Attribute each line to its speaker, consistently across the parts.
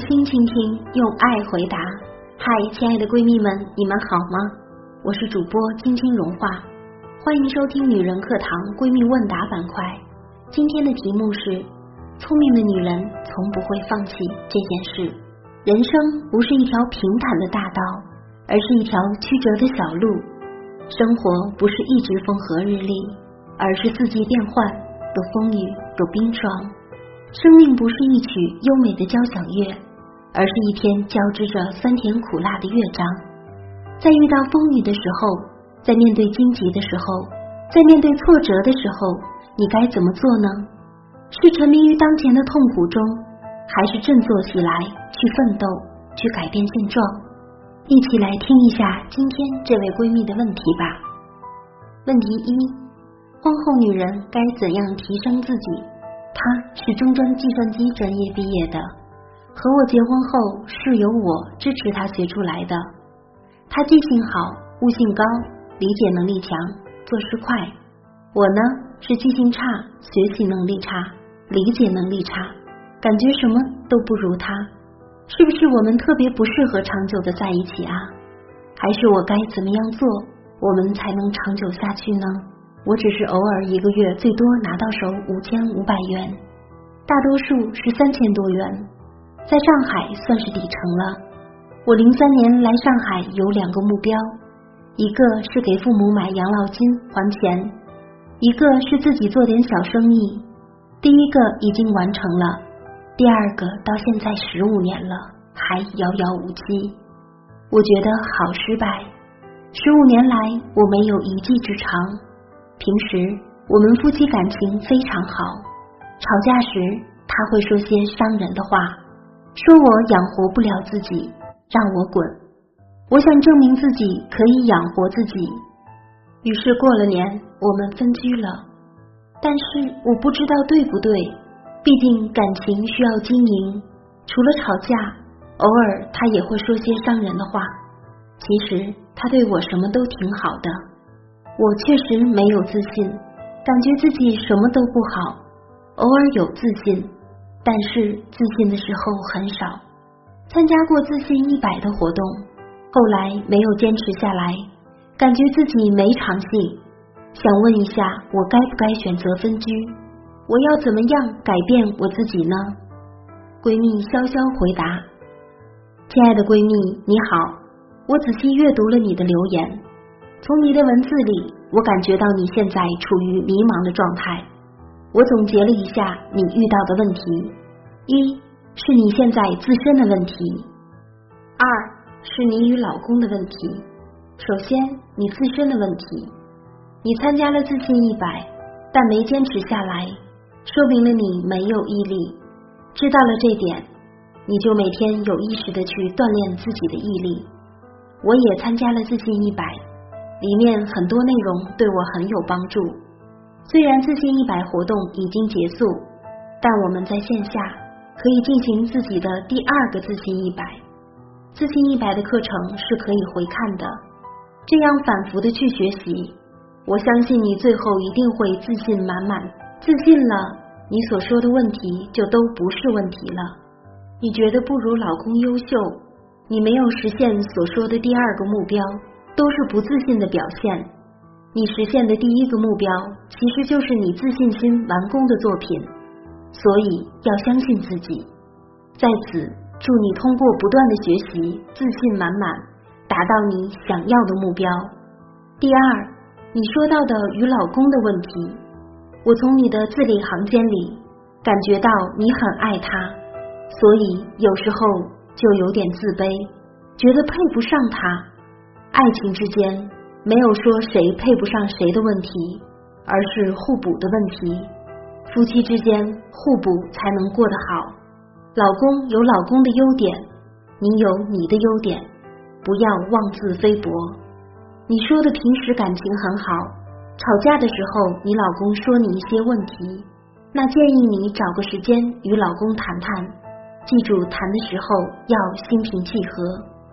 Speaker 1: 心倾听，用爱回答。嗨，亲爱的闺蜜们，你们好吗？我是主播晶晶融化，欢迎收听女人课堂闺蜜问答板块。今天的题目是：聪明的女人从不会放弃这件事。人生不是一条平坦的大道，而是一条曲折的小路。生活不是一直风和日丽，而是四季变换，有风雨，有冰霜。生命不是一曲优美的交响乐，而是一篇交织着酸甜苦辣的乐章。在遇到风雨的时候，在面对荆棘的时候，在面对挫折的时候，你该怎么做呢？是沉迷于当前的痛苦中，还是振作起来去奋斗，去改变现状？一起来听一下今天这位闺蜜的问题吧。问题一：婚后女人该怎样提升自己？她是中专计算机专业毕业的，和我结婚后是由我支持他学出来的。他记性好，悟性高，理解能力强，做事快。我呢是记性差，学习能力差，理解能力差，感觉什么都不如他。是不是我们特别不适合长久的在一起啊？还是我该怎么样做，我们才能长久下去呢？我只是偶尔一个月最多拿到手五千五百元，大多数是三千多元，在上海算是底层了。我零三年来上海有两个目标，一个是给父母买养老金还钱，一个是自己做点小生意。第一个已经完成了，第二个到现在十五年了还遥遥无期。我觉得好失败，十五年来我没有一技之长。平时我们夫妻感情非常好，吵架时他会说些伤人的话，说我养活不了自己，让我滚。我想证明自己可以养活自己，于是过了年我们分居了。但是我不知道对不对，毕竟感情需要经营，除了吵架，偶尔他也会说些伤人的话。其实他对我什么都挺好的。我确实没有自信，感觉自己什么都不好，偶尔有自信，但是自信的时候很少。参加过自信一百的活动，后来没有坚持下来，感觉自己没长性。想问一下，我该不该选择分居？我要怎么样改变我自己呢？闺蜜潇潇回答：亲爱的闺蜜，你好，我仔细阅读了你的留言。从你的文字里，我感觉到你现在处于迷茫的状态。我总结了一下你遇到的问题：一是你现在自身的问题；二是你与老公的问题。首先，你自身的问题，你参加了自信一百，但没坚持下来，说明了你没有毅力。知道了这点，你就每天有意识的去锻炼自己的毅力。我也参加了自信一百。里面很多内容对我很有帮助。虽然自信一百活动已经结束，但我们在线下可以进行自己的第二个自信一百。自信一百的课程是可以回看的，这样反复的去学习，我相信你最后一定会自信满满。自信了，你所说的问题就都不是问题了。你觉得不如老公优秀，你没有实现所说的第二个目标。都是不自信的表现。你实现的第一个目标，其实就是你自信心完工的作品。所以要相信自己。在此，祝你通过不断的学习，自信满满，达到你想要的目标。第二，你说到的与老公的问题，我从你的字里行间里感觉到你很爱他，所以有时候就有点自卑，觉得配不上他。爱情之间没有说谁配不上谁的问题，而是互补的问题。夫妻之间互补才能过得好。老公有老公的优点，你有你的优点，不要妄自菲薄。你说的平时感情很好，吵架的时候你老公说你一些问题，那建议你找个时间与老公谈谈。记住谈的时候要心平气和。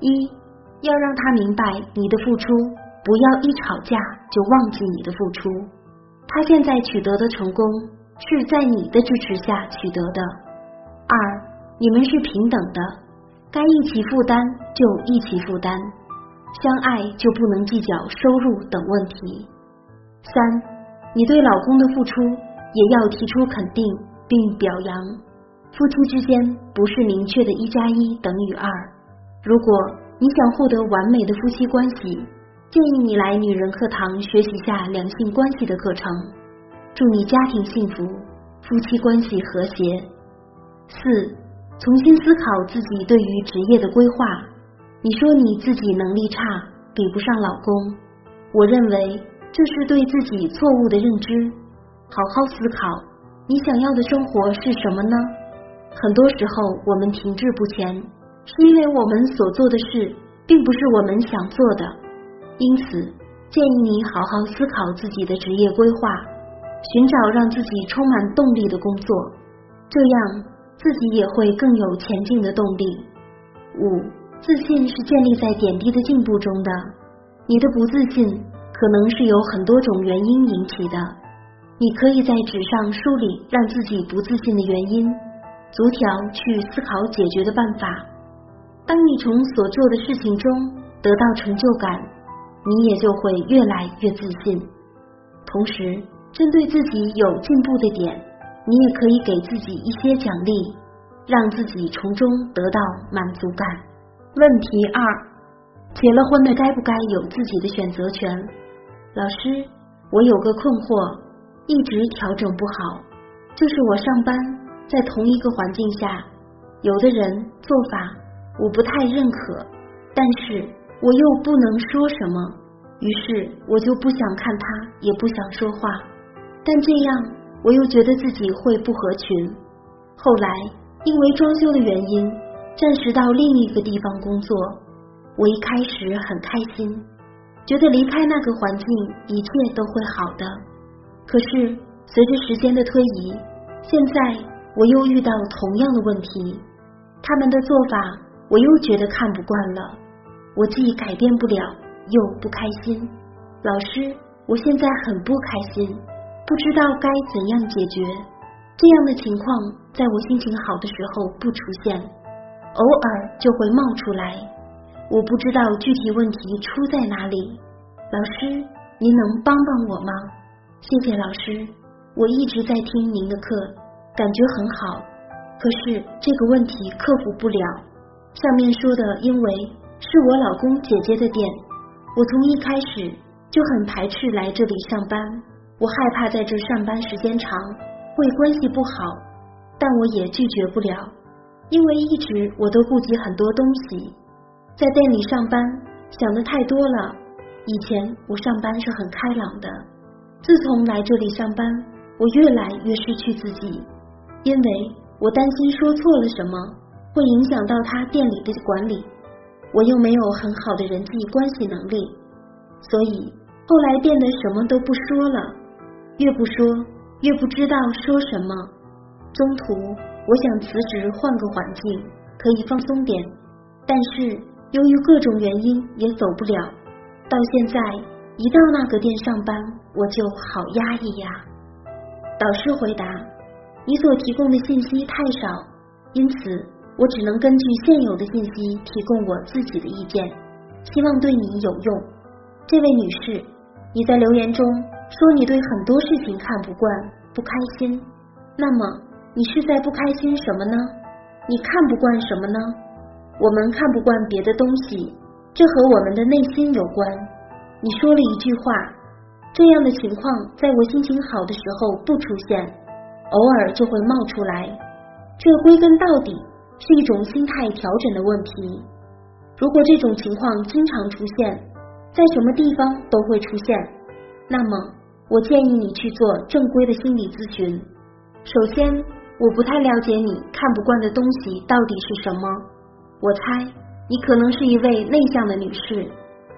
Speaker 1: 一。要让他明白你的付出，不要一吵架就忘记你的付出。他现在取得的成功是在你的支持下取得的。二，你们是平等的，该一起负担就一起负担，相爱就不能计较收入等问题。三，你对老公的付出也要提出肯定并表扬。夫妻之间不是明确的一加一等于二。如果你想获得完美的夫妻关系，建议你来女人课堂学习下两性关系的课程。祝你家庭幸福，夫妻关系和谐。四，重新思考自己对于职业的规划。你说你自己能力差，比不上老公，我认为这是对自己错误的认知。好好思考，你想要的生活是什么呢？很多时候我们停滞不前，是因为我们所做的事并不是我们想做的。因此，建议你好好思考自己的职业规划，寻找让自己充满动力的工作，这样自己也会更有前进的动力。五，自信是建立在点滴的进步中的。你的不自信可能是由很多种原因引起的，你可以在纸上梳理让自己不自信的原因，逐条去思考解决的办法。当你从所做的事情中得到成就感。你也就会越来越自信。同时，针对自己有进步的点，你也可以给自己一些奖励，让自己从中得到满足感。问题二：结了婚的该不该有自己的选择权？老师，我有个困惑，一直调整不好，就是我上班在同一个环境下，有的人做法我不太认可，但是。我又不能说什么，于是我就不想看他，也不想说话。但这样我又觉得自己会不合群。后来因为装修的原因，暂时到另一个地方工作。我一开始很开心，觉得离开那个环境一切都会好的。可是随着时间的推移，现在我又遇到同样的问题，他们的做法我又觉得看不惯了。我既改变不了，又不开心。老师，我现在很不开心，不知道该怎样解决。这样的情况在我心情好的时候不出现，偶尔就会冒出来。我不知道具体问题出在哪里。老师，您能帮帮我吗？谢谢老师，我一直在听您的课，感觉很好。可是这个问题克服不了。上面说的，因为。是我老公姐姐的店，我从一开始就很排斥来这里上班，我害怕在这上班时间长会关系不好，但我也拒绝不了，因为一直我都顾及很多东西，在店里上班想的太多了。以前我上班是很开朗的，自从来这里上班，我越来越失去自己，因为我担心说错了什么会影响到他店里的管理。我又没有很好的人际关系能力，所以后来变得什么都不说了，越不说越不知道说什么。中途我想辞职换个环境，可以放松点，但是由于各种原因也走不了。到现在一到那个店上班，我就好压抑呀。导师回答：你所提供的信息太少，因此。我只能根据现有的信息提供我自己的意见，希望对你有用。这位女士，你在留言中说你对很多事情看不惯、不开心，那么你是在不开心什么呢？你看不惯什么呢？我们看不惯别的东西，这和我们的内心有关。你说了一句话，这样的情况在我心情好的时候不出现，偶尔就会冒出来。这归根到底。是一种心态调整的问题。如果这种情况经常出现，在什么地方都会出现，那么我建议你去做正规的心理咨询。首先，我不太了解你看不惯的东西到底是什么。我猜你可能是一位内向的女士，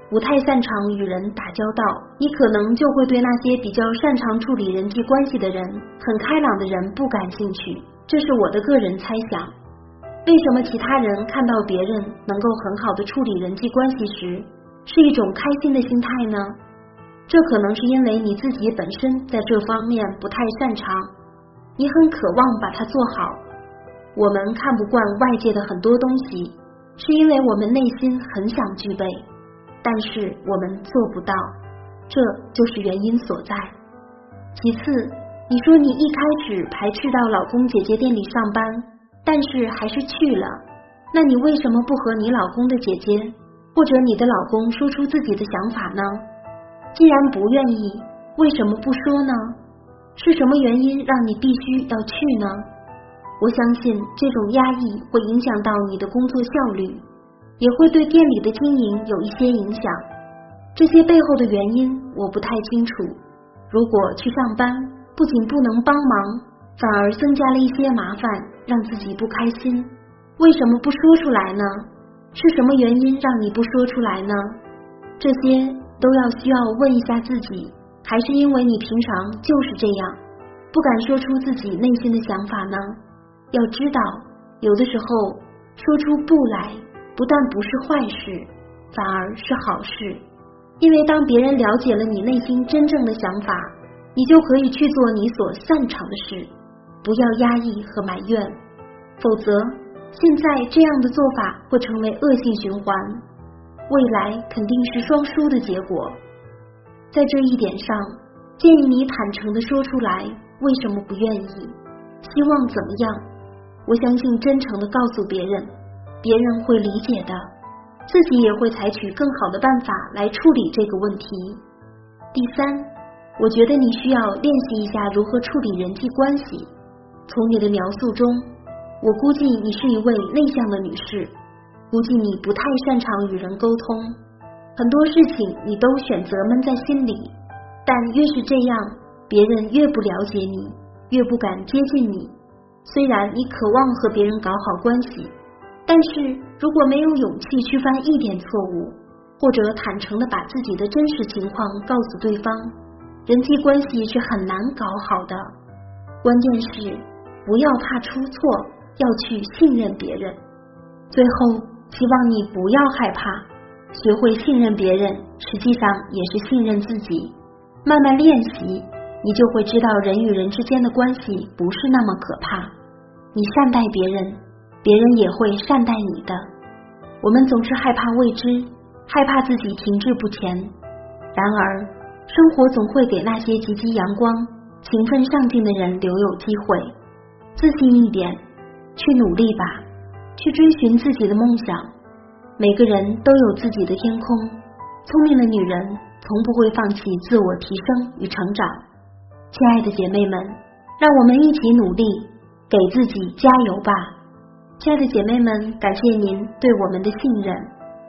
Speaker 1: 不太擅长与人打交道，你可能就会对那些比较擅长处理人际关系的人、很开朗的人不感兴趣。这是我的个人猜想。为什么其他人看到别人能够很好的处理人际关系时，是一种开心的心态呢？这可能是因为你自己本身在这方面不太擅长，你很渴望把它做好。我们看不惯外界的很多东西，是因为我们内心很想具备，但是我们做不到，这就是原因所在。其次，你说你一开始排斥到老公姐姐店里上班，但是还是去了，那你为什么不和你老公的姐姐或者你的老公说出自己的想法呢？既然不愿意，为什么不说呢？是什么原因让你必须要去呢？我相信这种压抑会影响到你的工作效率，也会对店里的经营有一些影响。这些背后的原因我不太清楚。如果去上班不仅不能帮忙，反而增加了一些麻烦，让自己不开心，为什么不说出来呢？是什么原因让你不说出来呢？这些都要需要问一下自己。还是因为你平常就是这样，不敢说出自己内心的想法呢？要知道，有的时候说出不来，不但不是坏事，反而是好事。因为当别人了解了你内心真正的想法，你就可以去做你所擅长的事，不要压抑和埋怨，否则现在这样的做法会成为恶性循环，未来肯定是双输的结果。在这一点上，建议你坦诚的说出来，为什么不愿意，希望怎么样？我相信真诚的告诉别人，别人会理解的，自己也会采取更好的办法来处理这个问题。第三，我觉得你需要练习一下如何处理人际关系。从你的描述中，我估计你是一位内向的女士，估计你不太擅长与人沟通。很多事情你都选择闷在心里，但越是这样，别人越不了解你，越不敢接近你。虽然你渴望和别人搞好关系，但是如果没有勇气去犯一点错误，或者坦诚的把自己的真实情况告诉对方，人际关系是很难搞好的。关键是不要怕出错，要去信任别人。最后，希望你不要害怕。学会信任别人，实际上也是信任自己。慢慢练习，你就会知道人与人之间的关系不是那么可怕。你善待别人，别人也会善待你的。我们总是害怕未知，害怕自己停滞不前。然而，生活总会给那些积极阳光、勤奋上进的人留有机会。自信一点，去努力吧，去追寻自己的梦想。每个人都有自己的天空，聪明的女人从不会放弃自我提升与成长。亲爱的姐妹们，让我们一起努力，给自己加油吧！亲爱的姐妹们，感谢您对我们的信任。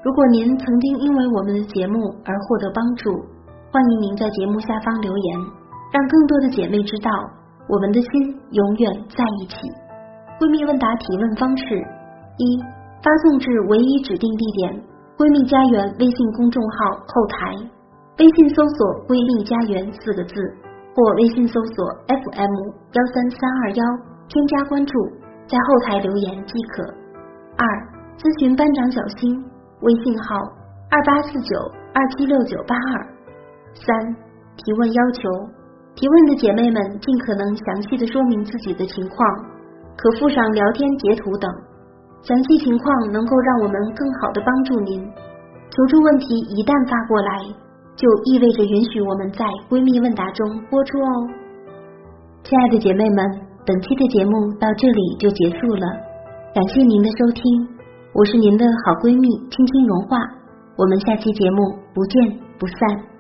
Speaker 1: 如果您曾经因为我们的节目而获得帮助，欢迎您在节目下方留言，让更多的姐妹知道我们的心永远在一起。闺蜜问答提问方式一。发送至唯一指定地点“闺蜜家园”微信公众号后台，微信搜索“闺蜜家园”四个字，或微信搜索 “FM 幺三三二幺”，添加关注，在后台留言即可。二、咨询班长小新，微信号二八四九二七六九八二。三、提问要求，提问的姐妹们尽可能详细的说明自己的情况，可附上聊天截图等。详细情况能够让我们更好的帮助您。求助问题一旦发过来，就意味着允许我们在闺蜜问答中播出哦。亲爱的姐妹们，本期的节目到这里就结束了，感谢您的收听，我是您的好闺蜜青青融化，我们下期节目不见不散。